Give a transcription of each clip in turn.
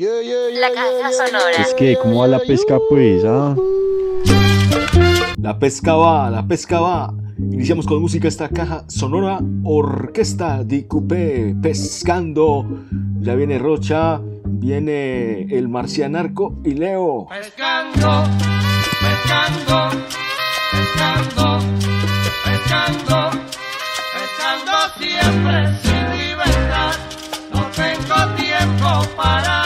La caja sonora. Es que, ¿cómo va la pesca, pues? ah? La pesca va, la pesca va. Iniciamos con música esta caja sonora Orquesta di Coupé pescando. Ya viene Rocha, viene el Marcianarco y Leo. Pescando, pescando, pescando, pescando, pescando siempre sin libertad. No tengo tiempo para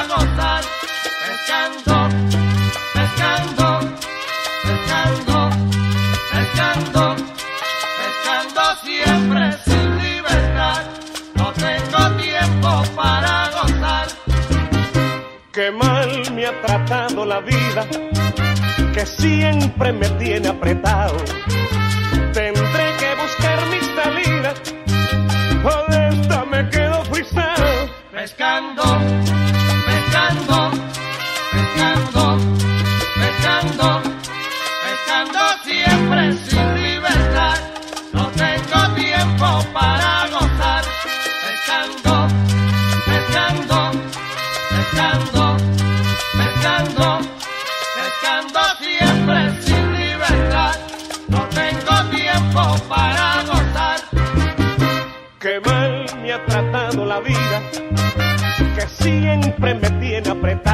Qué mal me ha tratado la vida, que siempre me tiene apretado. Tendré que buscar mi salida, o de esta me quedo frisado. pescando, siempre me tiene apretado.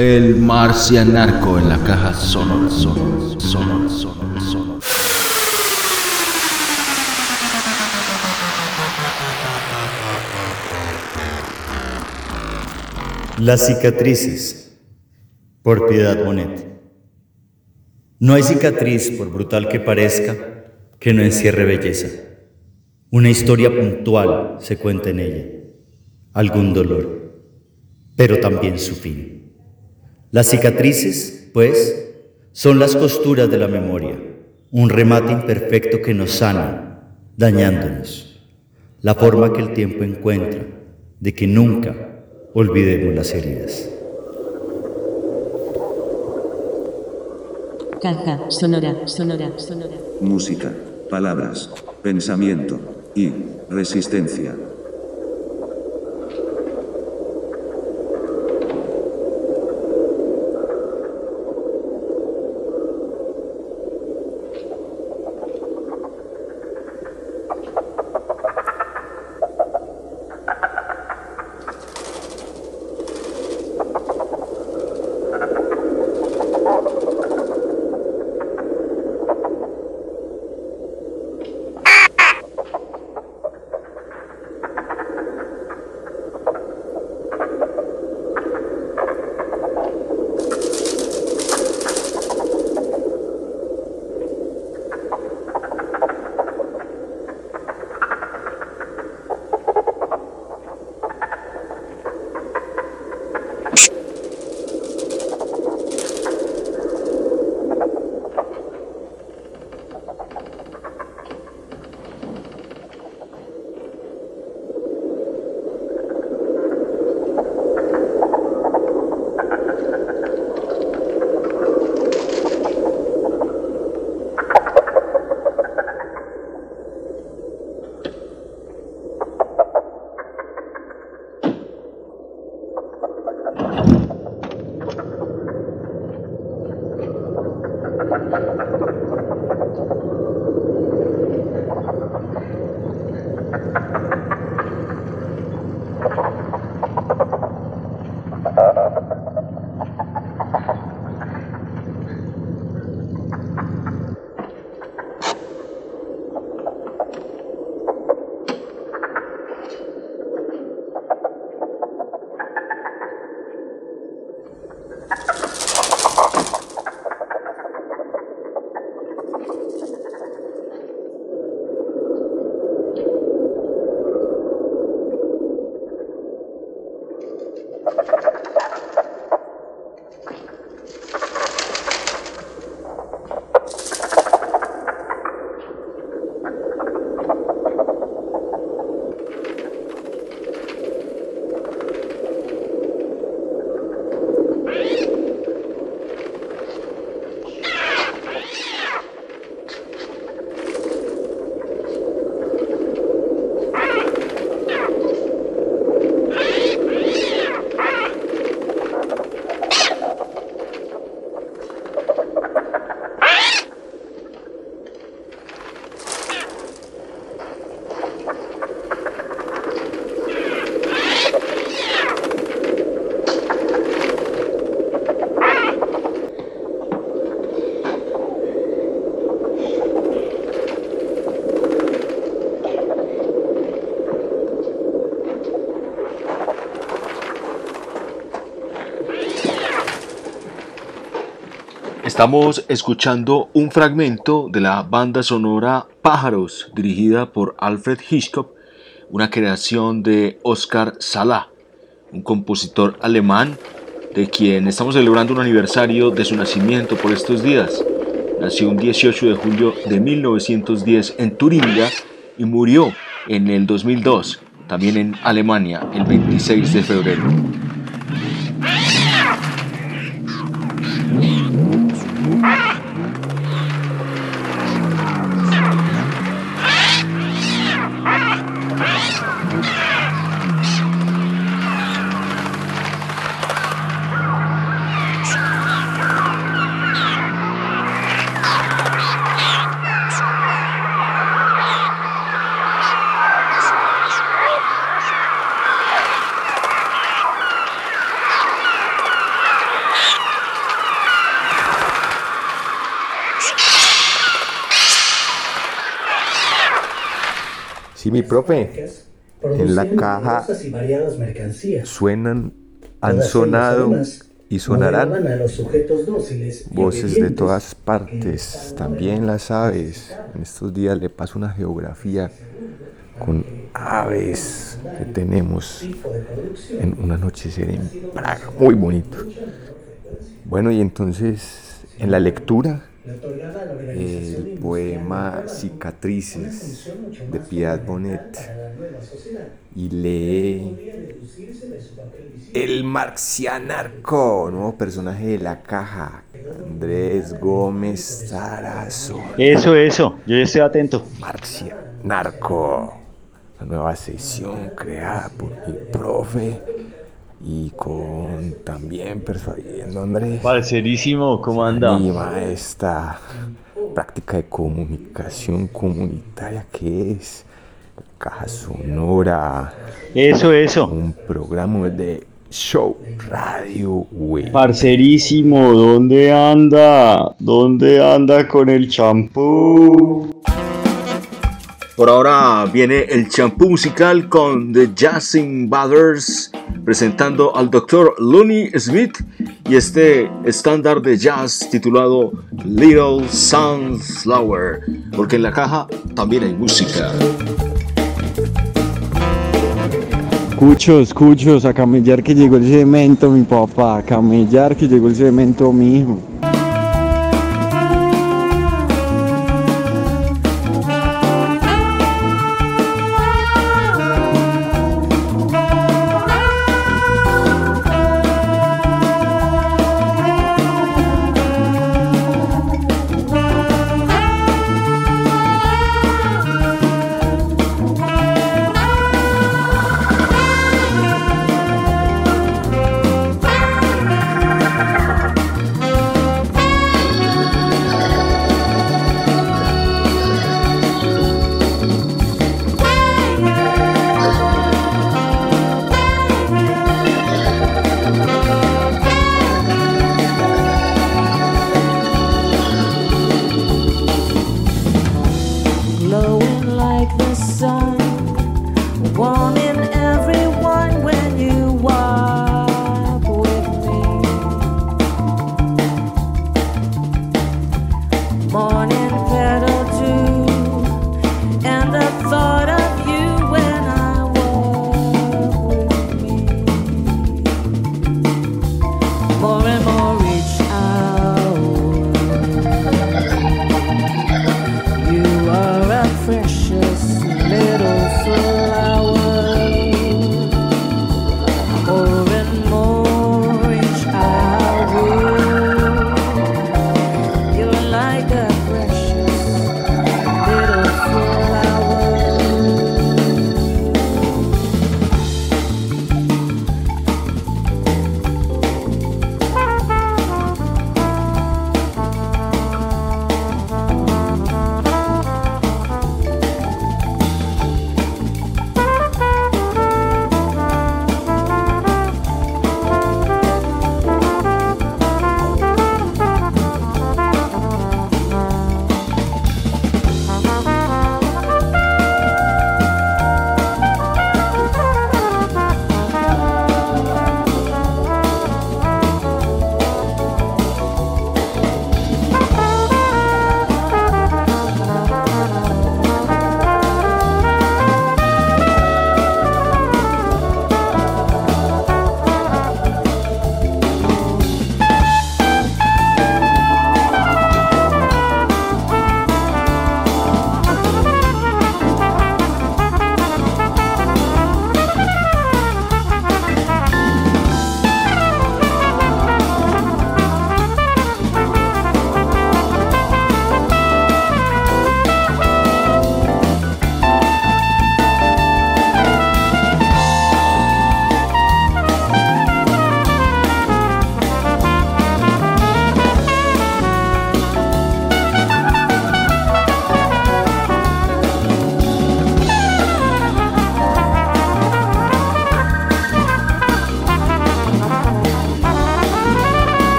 El marcianarco en la caja sonora, sonora, sonora, sonora. Las cicatrices, por Piedad Bonet. No hay cicatriz, por brutal que parezca, que no encierre belleza. Una historia puntual se cuenta en ella, algún dolor, pero también su fin. Las cicatrices, pues, son las costuras de la memoria, un remate imperfecto que nos sana, dañándonos. La forma que el tiempo encuentra de que nunca olvidemos las heridas. Caja sonora, sonora, sonora. música, palabras, pensamiento y resistencia. Estamos escuchando un fragmento de la banda sonora Pájaros, dirigida por Alfred Hitchcock, una creación de Oscar Salah, un compositor alemán de quien estamos celebrando un aniversario de su nacimiento por estos días. Nació un 18 de julio de 1910 en Turingia y murió en el 2002, también en Alemania, el 26 de febrero. Mi profe. En la caja y variadas mercancías. suenan, han sonado y sonarán modelaban a los sujetos dóciles y voces de todas partes. También las aves. En estos días le paso una geografía con aves que tenemos en un anochecer en Praga. Muy bonito. Bueno, y entonces en la lectura el poema Cicatrices de Piedad Bonet y lee el marxianarco, nuevo personaje de la caja, Andrés Gómez Zarazo. Eso, eso, yo ya estoy atento. Marxianarco, la nueva sesión creada por mi profe y con también persuadiendo a Andrés. Parcerísimo, ¿cómo anda? Anima esta práctica de comunicación comunitaria que es Caja Sonora. Eso, eso. Un programa de show radio, güey. Parcerísimo, ¿dónde anda? ¿Dónde anda con el champú? Por ahora viene el champú musical con The Jazzing Brothers presentando al Dr. Looney Smith y este estándar de jazz titulado Little Sunflower, porque en la caja también hay música. Cuchos, cuchos, a camellar que llegó el cemento, mi papá. A camellar que llegó el cemento, mi hijo.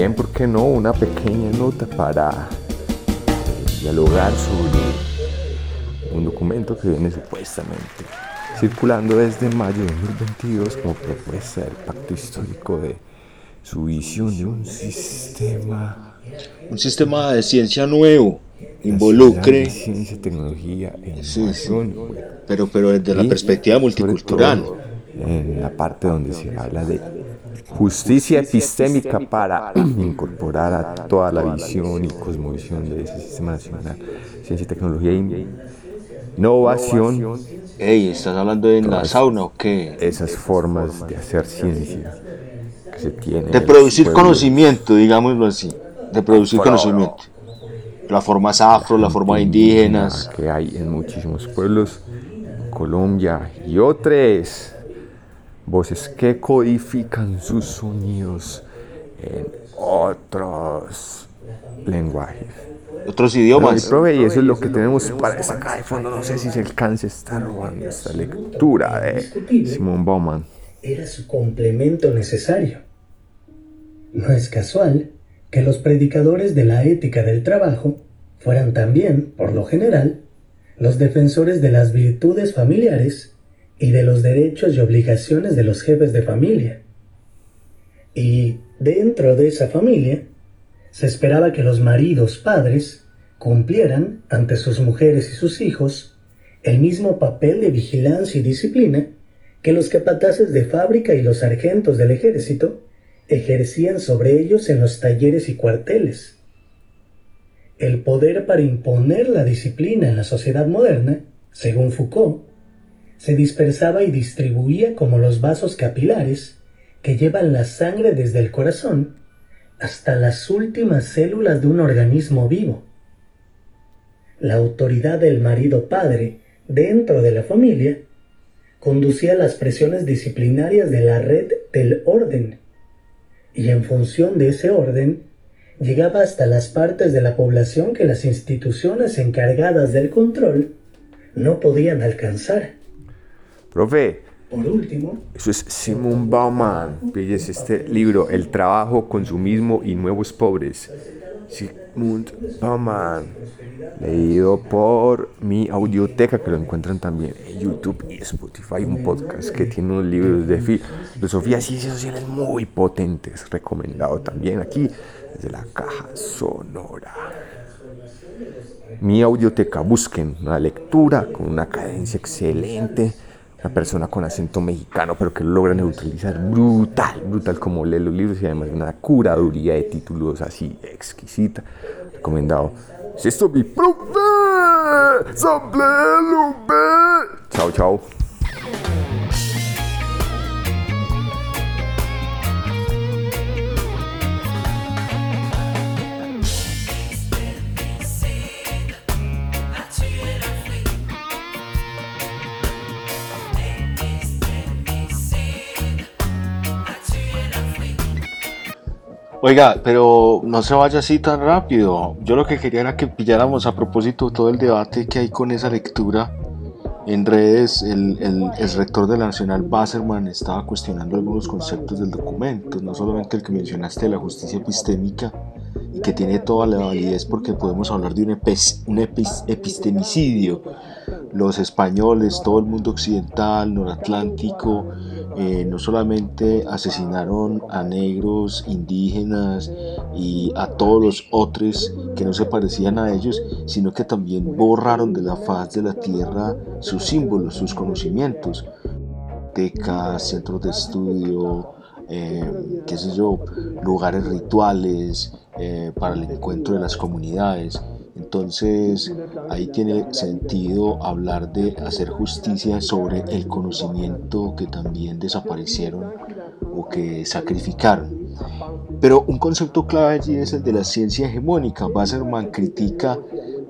También, ¿por qué no?, una pequeña nota para dialogar sobre un documento que viene supuestamente circulando desde mayo de 2022 como propuesta del pacto histórico de su visión de un sistema Un sistema de ciencia nuevo, involucre, ciencia, tecnología e Sí, innovación. pero, pero desde la perspectiva multicultural. todo, En la parte donde se habla de justicia epistémica para incorporar a toda la visión y cosmovisión de ese sistema nacional, ciencia, tecnología e innovación, Ey, ¿estás hablando de la sauna o qué? esas formas de hacer ciencia que se tienen. De producir conocimiento, digámoslo así. De producir conocimiento. La forma afro, la forma de indígenas. que hay en muchísimos pueblos, Colombia y otras voces que codifican sus sonidos en otros lenguajes. Otros idiomas. y eso es lo que tenemos para esta acá de fondo. No sé si se alcance a estar robando esta lectura de Simón Bauman. era su complemento necesario. No es casual que los predicadores de la ética del trabajo fueran también, por lo general, los defensores de las virtudes familiares y de los derechos y obligaciones de los jefes de familia. Y dentro de esa familia, se esperaba que los maridos padres cumplieran ante sus mujeres y sus hijos el mismo papel de vigilancia y disciplina que los capataces de fábrica y los sargentos del ejército ejercían sobre ellos en los talleres y cuarteles. El poder para imponer la disciplina en la sociedad moderna, según Foucault, se dispersaba y distribuía como los vasos capilares que llevan la sangre desde el corazón hasta las últimas células de un organismo vivo. La autoridad del marido padre dentro de la familia conducía las presiones disciplinarias de la red del orden y en función de ese orden llegaba hasta las partes de la población que las instituciones encargadas del control no podían alcanzar. Profe, Por último, Eso es Simon Bauman. Pilles este libro, El trabajo, consumismo y nuevos pobres. Sigmund Bauman. Leído por mi audioteca, que lo encuentran también en YouTube y Spotify. Un podcast que tiene unos libros de filosofía y ciencias sociales muy potentes. Recomendado también aquí desde la caja sonora. Mi audioteca, busquen una lectura con una cadencia excelente una persona con acento mexicano, pero que lo logra neutralizar brutal, brutal como lee los libros y además una curaduría de títulos así exquisita. Recomendado. Si esto mi profe, Sample. Chao, chao. Oiga, pero no se vaya así tan rápido. Yo lo que quería era que pilláramos a propósito todo el debate que hay con esa lectura en redes. El, el, el rector de la Nacional, Basserman, estaba cuestionando algunos conceptos del documento, no solamente el que mencionaste de la justicia epistémica, y que tiene toda la validez porque podemos hablar de un, epis- un epis- epistemicidio. Los españoles, todo el mundo occidental, noratlántico, eh, no solamente asesinaron a negros, indígenas y a todos los otros que no se parecían a ellos, sino que también borraron de la faz de la tierra sus símbolos, sus conocimientos, bibliotecas, centros de estudio, eh, qué sé yo, lugares rituales eh, para el encuentro de las comunidades. Entonces ahí tiene sentido hablar de hacer justicia sobre el conocimiento que también desaparecieron o que sacrificaron. Pero un concepto clave allí es el de la ciencia hegemónica. Basserman critica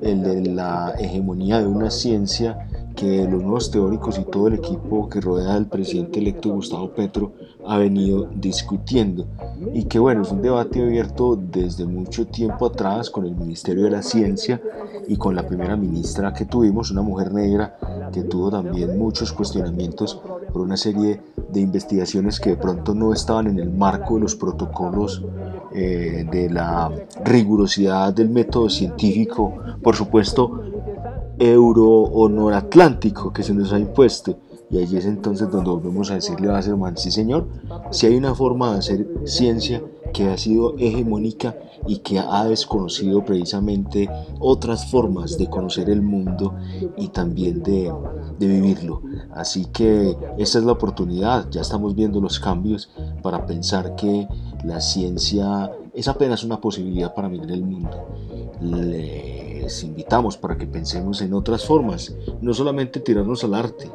el de la hegemonía de una ciencia que los nuevos teóricos y todo el equipo que rodea al presidente electo Gustavo Petro ha venido discutiendo. Y que bueno, es un debate abierto desde mucho tiempo atrás con el Ministerio de la Ciencia y con la primera ministra que tuvimos, una mujer negra que tuvo también muchos cuestionamientos por una serie de investigaciones que de pronto no estaban en el marco de los protocolos eh, de la rigurosidad del método científico, por supuesto, euro o noratlántico que se nos ha impuesto. Y allí es entonces donde volvemos a decirle a Wasserman, sí señor, si hay una forma de hacer ciencia que ha sido hegemónica y que ha desconocido precisamente otras formas de conocer el mundo y también de, de vivirlo. Así que esta es la oportunidad, ya estamos viendo los cambios para pensar que la ciencia es apenas una posibilidad para mirar el mundo. Les invitamos para que pensemos en otras formas, no solamente tirarnos al arte,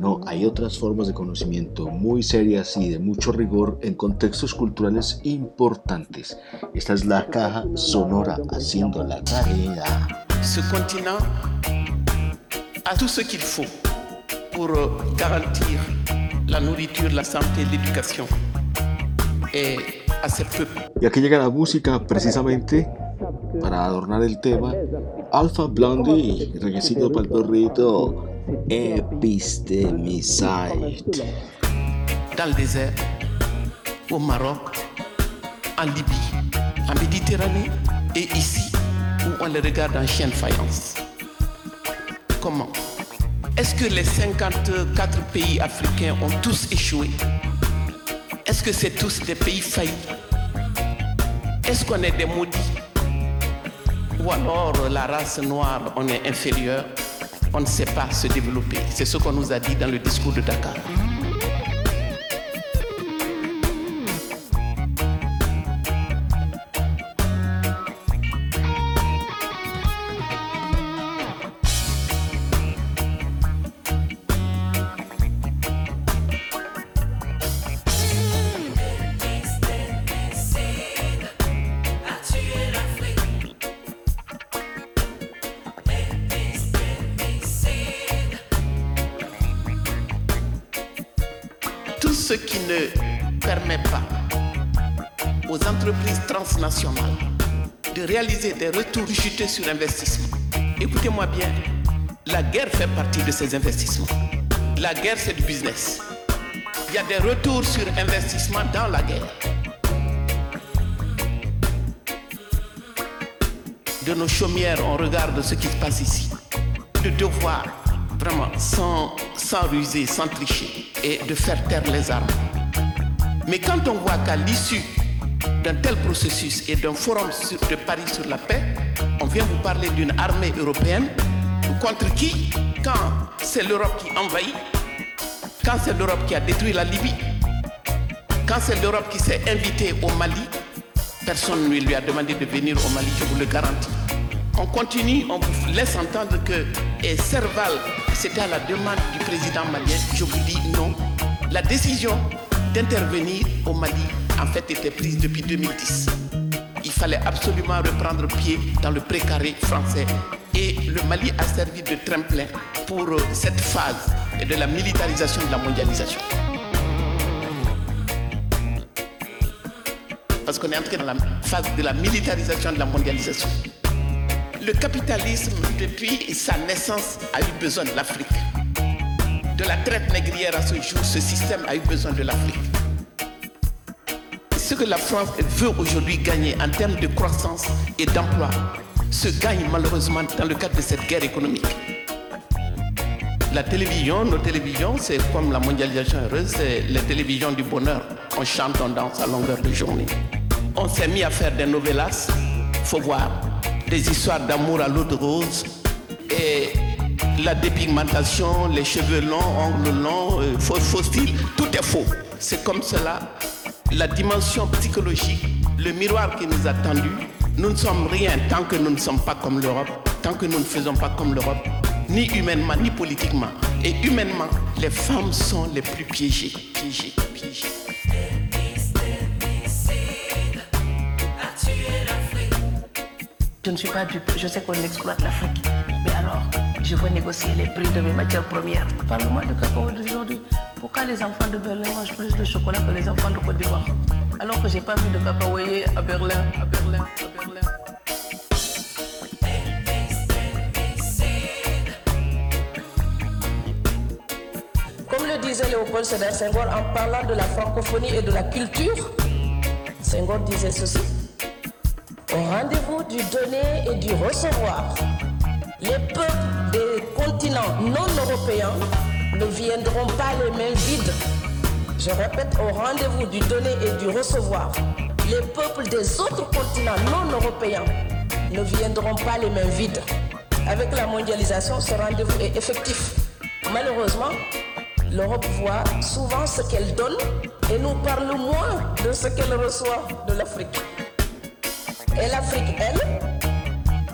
no, hay otras formas de conocimiento muy serias y de mucho rigor en contextos culturales importantes. Esta es la caja sonora haciendo la tarea. Ce continent a tout ce qu'il faut pour garantir la nourriture, la santé, l'éducation et. Y aquí llega la música precisamente para adornar el tema. Alpha Blondie, requisito para el. Dans le désert, au Maroc, en Libye, en Méditerranée et ici où on les regarde en chien de faïence. Comment? Est-ce que les 54 pays africains ont tous échoué? Est-ce que c'est tous des pays faillis Est-ce qu'on est des maudits? Ou alors la race noire, on est inférieur on ne sait pas se développer. C'est ce qu'on nous a dit dans le discours de Dakar. Réaliser des retours chutés sur investissement. Écoutez-moi bien, la guerre fait partie de ces investissements. La guerre, c'est du business. Il y a des retours sur investissement dans la guerre. De nos chaumières, on regarde ce qui se passe ici. De devoir, vraiment, sans, sans ruser, sans tricher, et de faire taire les armes. Mais quand on voit qu'à l'issue d'un tel processus et d'un forum sur- de Paris sur la paix, on vient vous parler d'une armée européenne contre qui? Quand c'est l'Europe qui envahit, quand c'est l'Europe qui a détruit la Libye, quand c'est l'Europe qui s'est invitée au Mali, personne ne lui a demandé de venir au Mali, je vous le garantis. On continue, on vous laisse entendre que et Serval, c'était à la demande du président malien. Je vous dis non. La décision d'intervenir au Mali, en fait, était prise depuis 2010. Il fallait absolument reprendre pied dans le précaré français. Et le Mali a servi de tremplin pour euh, cette phase de la militarisation de la mondialisation. Parce qu'on est entré dans la phase de la militarisation de la mondialisation. Le capitalisme, depuis sa naissance, a eu besoin de l'Afrique. De la traite négrière à ce jour, ce système a eu besoin de l'Afrique. Ce que la France veut aujourd'hui gagner en termes de croissance et d'emploi se gagne malheureusement dans le cadre de cette guerre économique. La télévision, nos télévisions, c'est comme la mondialisation heureuse, c'est les télévisions du bonheur. On chante, on danse à longueur de journée. On s'est mis à faire des novellas, faut voir, des histoires d'amour à l'eau de rose et la dépigmentation, les cheveux longs, ongles longs, euh, faux, faux style, tout est faux. C'est comme cela. La dimension psychologique, le miroir qui nous a tendu, nous ne sommes rien tant que nous ne sommes pas comme l'Europe, tant que nous ne faisons pas comme l'Europe, ni humainement, ni politiquement. Et humainement, les femmes sont les plus piégées, piégées, piégées. Je ne suis pas dupe, je sais qu'on exploite l'Afrique. Je veux négocier les prix de mes matières premières. Parle-moi de cacao d'aujourd'hui. Pourquoi les enfants de Berlin mangent plus de chocolat que les enfants de Côte d'Ivoire? Alors que j'ai pas vu de cacaoyer à Berlin, à Berlin, à Berlin. Comme le disait Léopold Sédar Senghor en parlant de la francophonie et de la culture Senghor disait ceci. Au rendez-vous du donner et du recevoir, les peuples non européens ne viendront pas les mains vides. Je répète, au rendez-vous du donner et du recevoir, les peuples des autres continents non européens ne viendront pas les mains vides. Avec la mondialisation, ce rendez-vous est effectif. Malheureusement, l'Europe voit souvent ce qu'elle donne et nous parle moins de ce qu'elle reçoit de l'Afrique. Et l'Afrique, elle,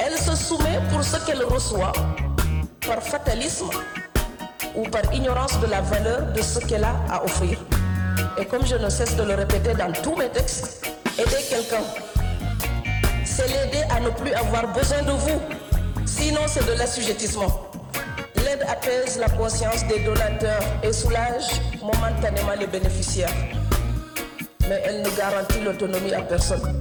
elle se soumet pour ce qu'elle reçoit par ou par ignorance de la valeur de ce qu'elle a à offrir. Et comme je ne cesse de le répéter dans tous mes textes, aider quelqu'un, c'est l'aider à ne plus avoir besoin de vous. Sinon, c'est de l'assujettissement. L'aide apaise la conscience des donateurs et soulage momentanément les bénéficiaires. Mais elle ne garantit l'autonomie à personne.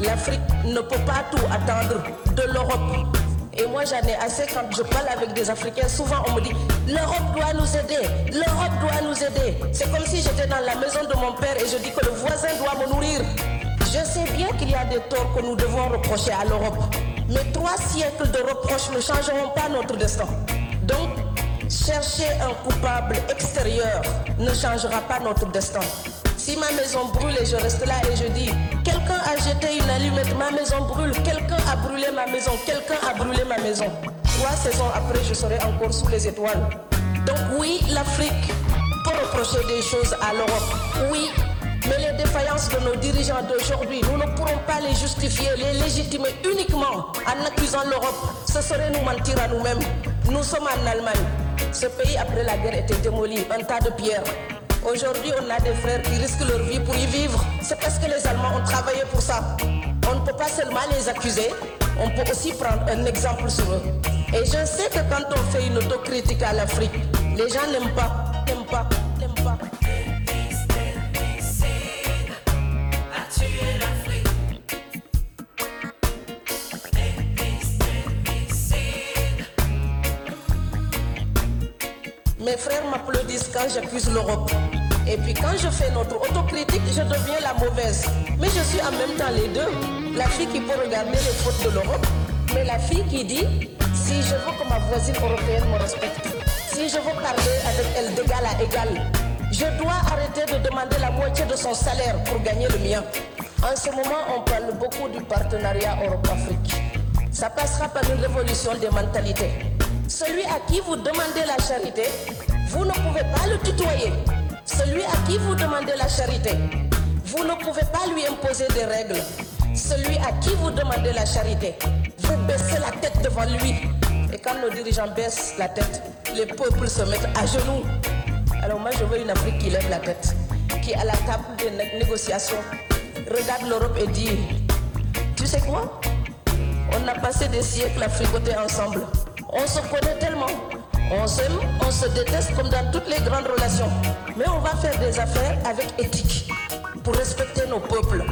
L'Afrique ne peut pas tout attendre de l'Europe. Et moi j'en ai assez quand je parle avec des Africains. Souvent on me dit l'Europe doit nous aider, l'Europe doit nous aider. C'est comme si j'étais dans la maison de mon père et je dis que le voisin doit me nourrir. Je sais bien qu'il y a des torts que nous devons reprocher à l'Europe. Mais trois siècles de reproches ne changeront pas notre destin. Donc, chercher un coupable extérieur ne changera pas notre destin. Si ma maison brûle et je reste là et je dis, quelqu'un a jeté une allumette, ma maison brûle, quelqu'un a brûlé ma maison, quelqu'un a brûlé ma maison. Trois saisons après, je serai encore sous les étoiles. Donc oui, l'Afrique peut reprocher des choses à l'Europe. Oui, mais les défaillances de nos dirigeants d'aujourd'hui, nous ne pourrons pas les justifier, les légitimer uniquement en accusant l'Europe. Ce serait nous mentir à nous-mêmes. Nous sommes en Allemagne. Ce pays, après la guerre, était démoli, un tas de pierres. Aujourd'hui, on a des frères qui risquent leur vie pour y vivre. C'est parce que les Allemands ont travaillé pour ça. On ne peut pas seulement les accuser, on peut aussi prendre un exemple sur eux. Et je sais que quand on fait une autocritique à l'Afrique, les gens n'aiment pas, n'aiment pas, n'aiment pas. Mes frères m'applaudissent quand j'accuse l'Europe. Et puis quand je fais notre autocritique, je deviens la mauvaise. Mais je suis en même temps les deux. La fille qui peut regarder les fautes de l'Europe, mais la fille qui dit, si je veux que ma voisine européenne me respecte, si je veux parler avec elle d'égal à égal, je dois arrêter de demander la moitié de son salaire pour gagner le mien. En ce moment, on parle beaucoup du partenariat Europe-Afrique. Ça passera par une révolution des mentalités. Celui à qui vous demandez la charité, vous ne pouvez pas le tutoyer. Celui à qui vous demandez la charité, vous ne pouvez pas lui imposer des règles. Celui à qui vous demandez la charité, vous baissez la tête devant lui. Et quand nos dirigeants baissent la tête, les peuples se mettent à genoux. Alors moi je veux une Afrique qui lève la tête, qui à la table des né- négociations regarde l'Europe et dit, tu sais quoi? On a passé des siècles à fricoter ensemble. On se connaît tellement. On s'aime, on se déteste comme dans toutes les grandes relations. Mais on va faire des affaires avec éthique pour respecter nos peuples.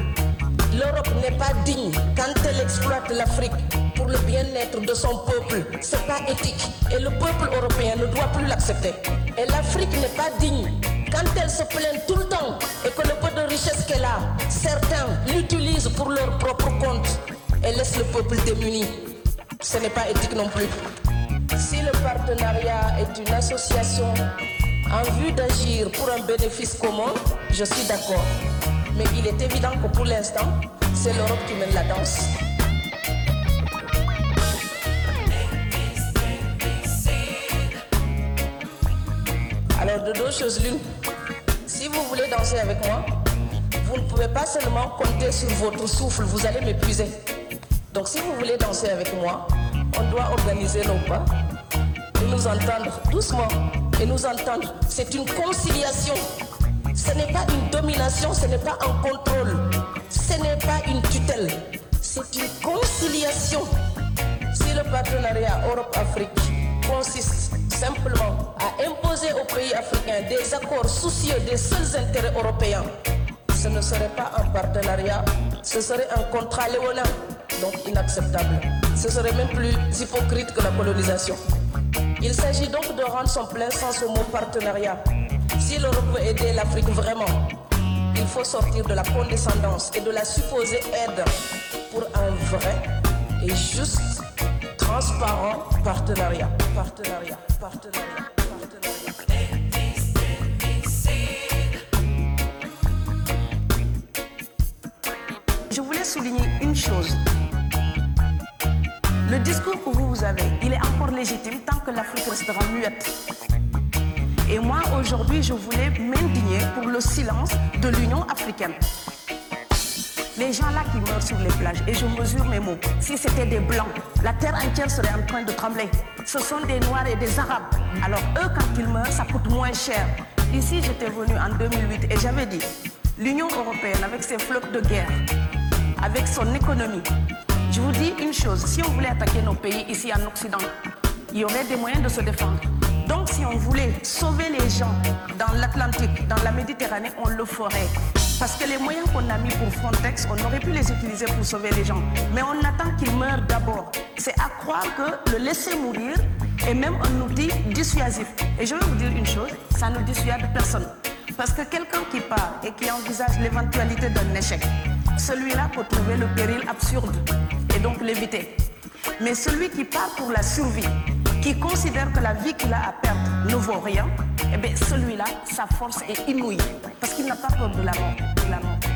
L'Europe n'est pas digne quand elle exploite l'Afrique pour le bien-être de son peuple. C'est pas éthique. Et le peuple européen ne doit plus l'accepter. Et l'Afrique n'est pas digne quand elle se plaint tout le temps et que le peu de richesse qu'elle a, certains l'utilisent pour leur propre compte et laissent le peuple démuni. Ce n'est pas éthique non plus. Si le partenariat est une association en vue d'agir pour un bénéfice commun, je suis d'accord. Mais il est évident que pour l'instant, c'est l'Europe qui mène la danse. Alors de deux choses l'une. Si vous voulez danser avec moi, vous ne pouvez pas seulement compter sur votre souffle, vous allez m'épuiser. Donc si vous voulez danser avec moi, on doit organiser nos pas et nous entendre doucement et nous entendre. C'est une conciliation. Ce n'est pas une domination, ce n'est pas un contrôle, ce n'est pas une tutelle. C'est une conciliation. Si le partenariat Europe-Afrique consiste simplement à imposer aux pays africains des accords soucieux des seuls intérêts européens, ce ne serait pas un partenariat, ce serait un contrat léonin, donc inacceptable. Ce serait même plus hypocrite que la colonisation. Il s'agit donc de rendre son plein sens au mot partenariat Si l'Europe veut aider l'Afrique vraiment, il faut sortir de la condescendance et de la supposée aide pour un vrai et juste, transparent partenariat. Partenariat, partenariat, Je voulais souligner une chose. Le discours que vous, avez, il est encore légitime tant que l'Afrique restera muette. Et moi, aujourd'hui, je voulais m'indigner pour le silence de l'Union africaine. Les gens là qui meurent sur les plages, et je mesure mes mots, si c'était des blancs, la terre entière serait en train de trembler. Ce sont des noirs et des arabes. Alors eux, quand ils meurent, ça coûte moins cher. Ici, j'étais venu en 2008 et j'avais dit, l'Union européenne, avec ses flottes de guerre, avec son économie, je vous dis une chose, si on voulait attaquer nos pays ici en Occident, il y aurait des moyens de se défendre. Donc si on voulait sauver les gens dans l'Atlantique, dans la Méditerranée, on le ferait. Parce que les moyens qu'on a mis pour Frontex, on aurait pu les utiliser pour sauver les gens. Mais on attend qu'ils meurent d'abord. C'est à croire que le laisser mourir est même un outil dissuasif. Et je vais vous dire une chose, ça ne dissuade personne. Parce que quelqu'un qui part et qui envisage l'éventualité d'un échec, celui-là peut trouver le péril absurde donc l'éviter. Mais celui qui part pour la survie, qui considère que la vie qu'il a à perdre ne vaut rien, eh bien celui-là, sa force est inouïe. Parce qu'il n'a pas peur de la de la mort.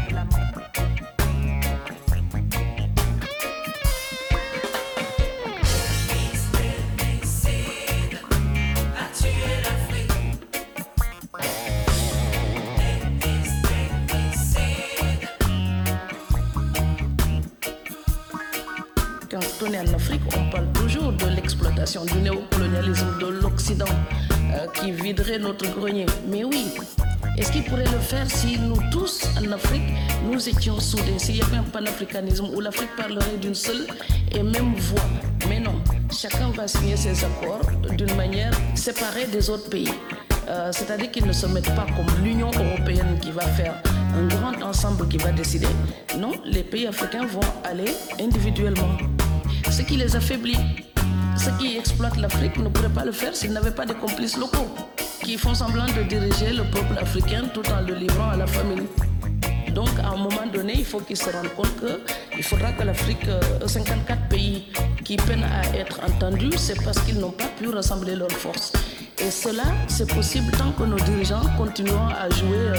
On en Afrique, on parle toujours de l'exploitation, du néocolonialisme de l'Occident euh, qui viderait notre grenier. Mais oui, est-ce qu'il pourrait le faire si nous tous en Afrique, nous étions soudés, s'il y avait un panafricanisme où l'Afrique parlerait d'une seule et même voix Mais non, chacun va signer ses accords d'une manière séparée des autres pays. Euh, C'est-à-dire qu'ils ne se mettent pas comme l'Union européenne qui va faire un grand ensemble qui va décider. Non, les pays africains vont aller individuellement. Ce qui les affaiblit. Ceux qui exploitent l'Afrique ne pourraient pas le faire s'ils n'avaient pas de complices locaux qui font semblant de diriger le peuple africain tout en le livrant à la famille. Donc, à un moment donné, il faut qu'ils se rendent compte qu'il faudra que l'Afrique, euh, 54 pays qui peinent à être entendus, c'est parce qu'ils n'ont pas pu rassembler leurs forces. Et cela, c'est possible tant que nos dirigeants continueront à jouer euh,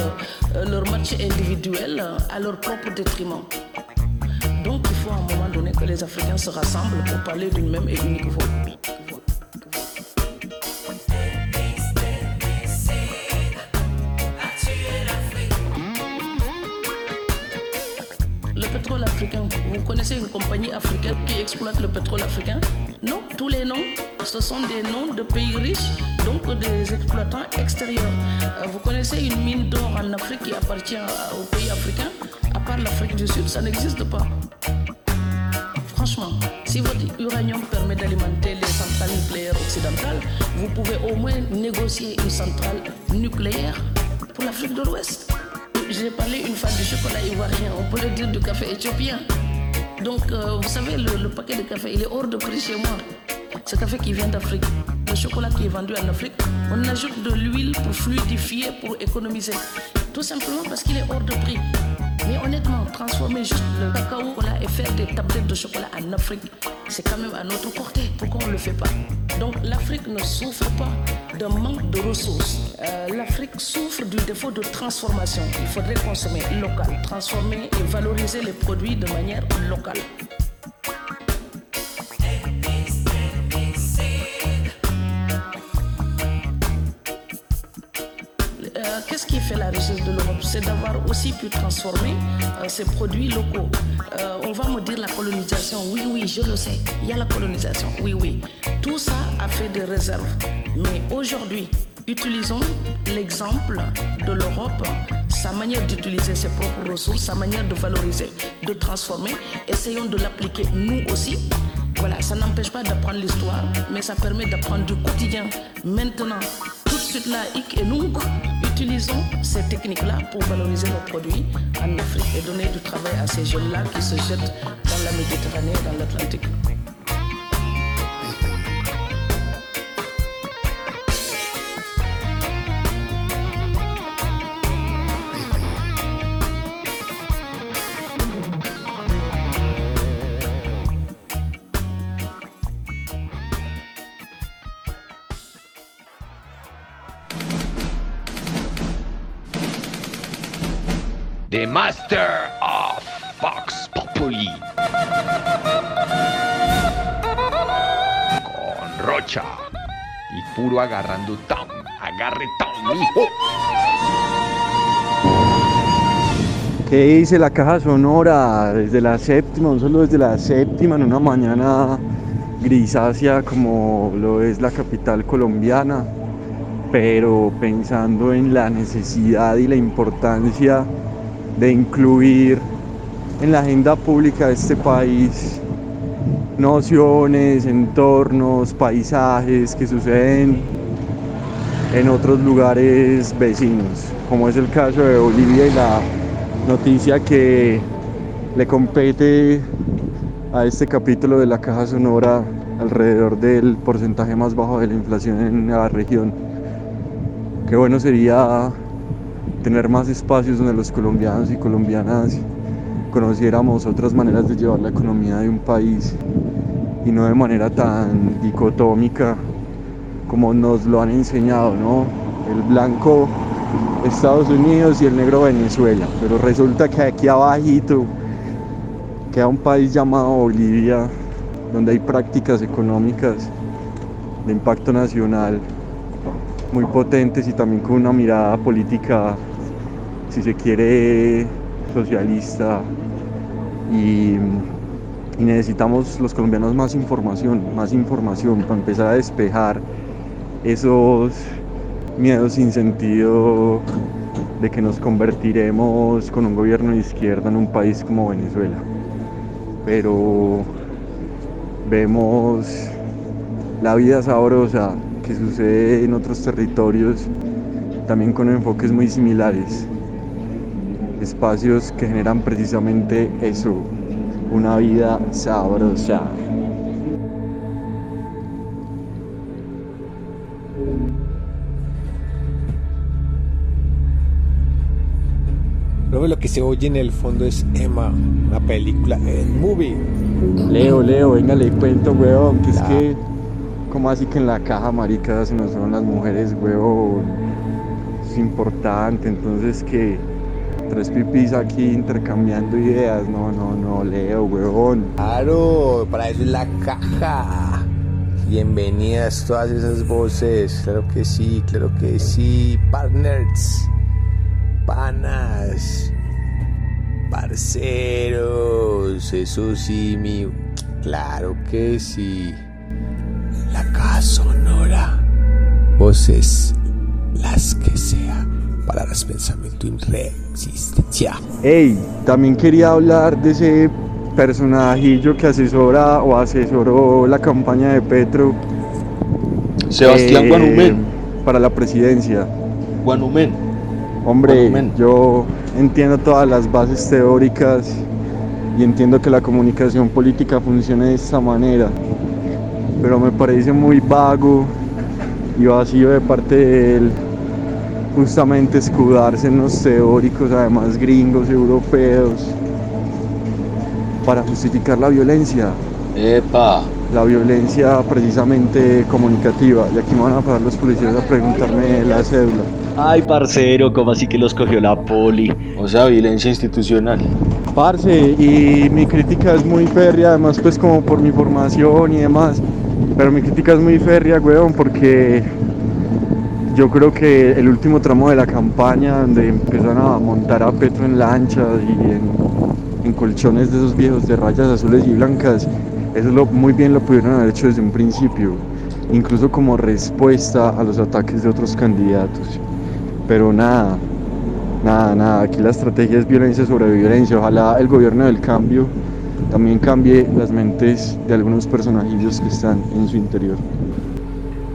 euh, leur match individuel euh, à leur propre détriment. Donc, il faut un que les Africains se rassemblent pour parler d'une même et unique voix. Le pétrole africain, vous connaissez une compagnie africaine qui exploite le pétrole africain? Non, tous les noms, ce sont des noms de pays riches, donc des exploitants extérieurs. Euh, Vous connaissez une mine d'or en Afrique qui appartient aux pays africains À part l'Afrique du Sud, ça n'existe pas. Si votre uranium permet d'alimenter les centrales nucléaires occidentales, vous pouvez au moins négocier une centrale nucléaire pour l'Afrique de l'Ouest. J'ai parlé une fois du chocolat ivoirien, on peut le dire du café éthiopien. Donc, euh, vous savez, le, le paquet de café, il est hors de prix chez moi. Ce café qui vient d'Afrique, le chocolat qui est vendu en Afrique, on ajoute de l'huile pour fluidifier, pour économiser. Tout simplement parce qu'il est hors de prix. Mais honnêtement, transformer juste le cacao et faire des tablettes de chocolat en Afrique, c'est quand même à notre portée. Pourquoi on ne le fait pas? Donc l'Afrique ne souffre pas d'un manque de ressources. Euh, L'Afrique souffre du défaut de transformation. Il faudrait consommer local, transformer et valoriser les produits de manière locale. Qu'est-ce qui fait la richesse de l'Europe C'est d'avoir aussi pu transformer euh, ses produits locaux. Euh, on va me dire la colonisation. Oui, oui, je le sais. Il y a la colonisation. Oui, oui. Tout ça a fait des réserves. Mais aujourd'hui, utilisons l'exemple de l'Europe, sa manière d'utiliser ses propres ressources, sa manière de valoriser, de transformer. Essayons de l'appliquer nous aussi. Voilà, ça n'empêche pas d'apprendre l'histoire, mais ça permet d'apprendre du quotidien. Maintenant, tout de suite là, hic et nunc, utilisons ces techniques-là pour valoriser nos produits en Afrique et donner du travail à ces jeunes-là qui se jettent dans la Méditerranée et dans l'Atlantique. Master of Fox Populi. Con Rocha. Y puro agarrando Tom. Agarre Tom, hijo. ¿Qué dice la caja sonora desde la séptima, un solo desde la séptima en una mañana grisácea como lo es la capital colombiana, pero pensando en la necesidad y la importancia de incluir en la agenda pública de este país nociones, entornos, paisajes que suceden en otros lugares vecinos, como es el caso de Bolivia y la noticia que le compete a este capítulo de la caja sonora alrededor del porcentaje más bajo de la inflación en la región. Qué bueno sería tener más espacios donde los colombianos y colombianas conociéramos otras maneras de llevar la economía de un país y no de manera tan dicotómica como nos lo han enseñado, ¿no? El blanco Estados Unidos y el negro Venezuela, pero resulta que aquí abajito queda un país llamado Bolivia, donde hay prácticas económicas de impacto nacional muy potentes y también con una mirada política, si se quiere, socialista. Y, necesitamos los colombianos más información, más información para empezar a despejar esos miedos sin sentido de que nos convertiremos con un gobierno de izquierda en un país como Venezuela. Pero vemos la vida sabrosa que sucede en otros territorios, también con enfoques muy similares. Espacios que generan precisamente eso, una vida sabrosa. Luego lo que se oye en el fondo es Emma, una película, en movie. Leo, Leo, venga, le cuento, weón, que es que, como así que en la caja, marica, se nos son las mujeres, weón? Es importante, entonces que tres pipis aquí intercambiando ideas, no, no, no, Leo, weón. Claro, para eso es la caja. Bienvenidas todas esas voces, claro que sí, claro que sí, partners, panas, parceros, eso sí, mi, claro que sí. La caja sonora, voces, las que sea, palabras, pensamiento y resistencia. Ey, también quería hablar de ese personajillo que asesora o asesoró la campaña de Petro. Sebastián eh, Guanumén. Para la presidencia. Guanumén. Hombre, yo entiendo todas las bases teóricas y entiendo que la comunicación política funcione de esta manera, pero me parece muy vago y vacío de parte de él justamente escudarse en los teóricos, además gringos, europeos, para justificar la violencia. Epa. La violencia precisamente comunicativa. Y aquí me van a pasar los policías a preguntarme la cédula. Ay, parcero, ¿cómo así que los cogió la poli? O sea, violencia institucional. Parce, y mi crítica es muy férrea, además pues como por mi formación y demás. Pero mi crítica es muy férrea, weón, porque yo creo que el último tramo de la campaña, donde empezaron a montar a Petro en lanchas y en, en colchones de esos viejos de rayas azules y blancas, eso lo, muy bien lo pudieron haber hecho desde un principio, incluso como respuesta a los ataques de otros candidatos. Pero nada, nada, nada, aquí la estrategia es violencia sobre violencia. Ojalá el gobierno del cambio también cambie las mentes de algunos personajillos que están en su interior.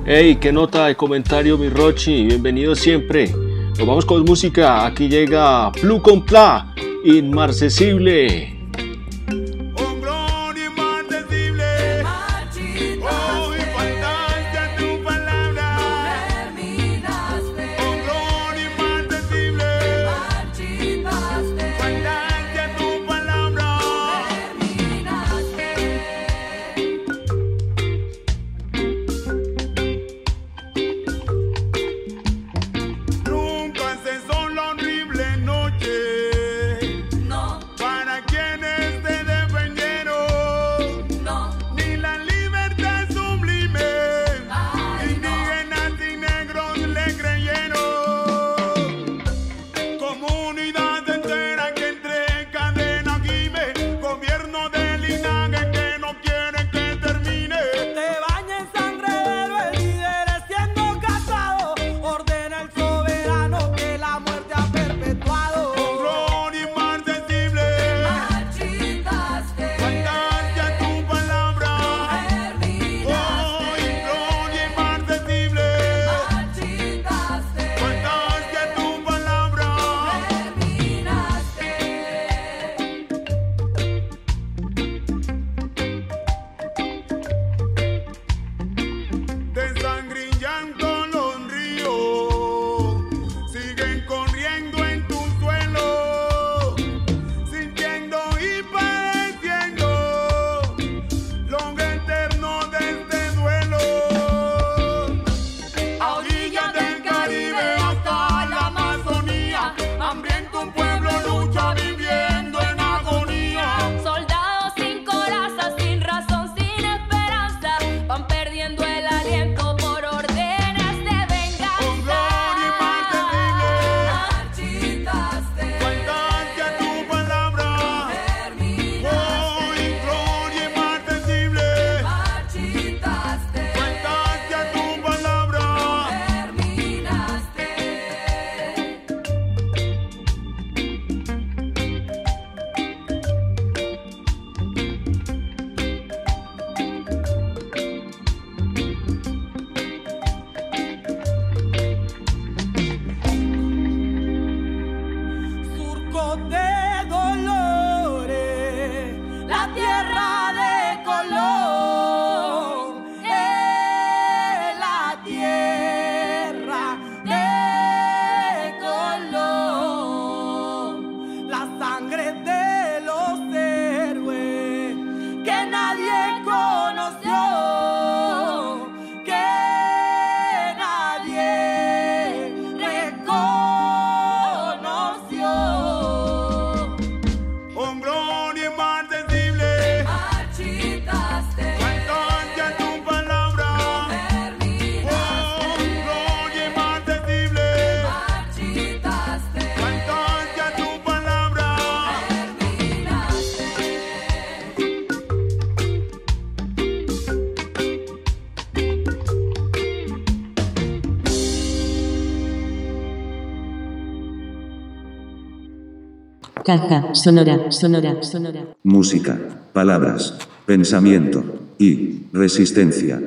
Hey, qué nota de comentario, mi Rochi. Bienvenido siempre. Nos vamos con música. Aquí llega Blue con Pla, inmarcesible. Caja sonora, sonora, sonora. Música, palabras, pensamiento y resistencia.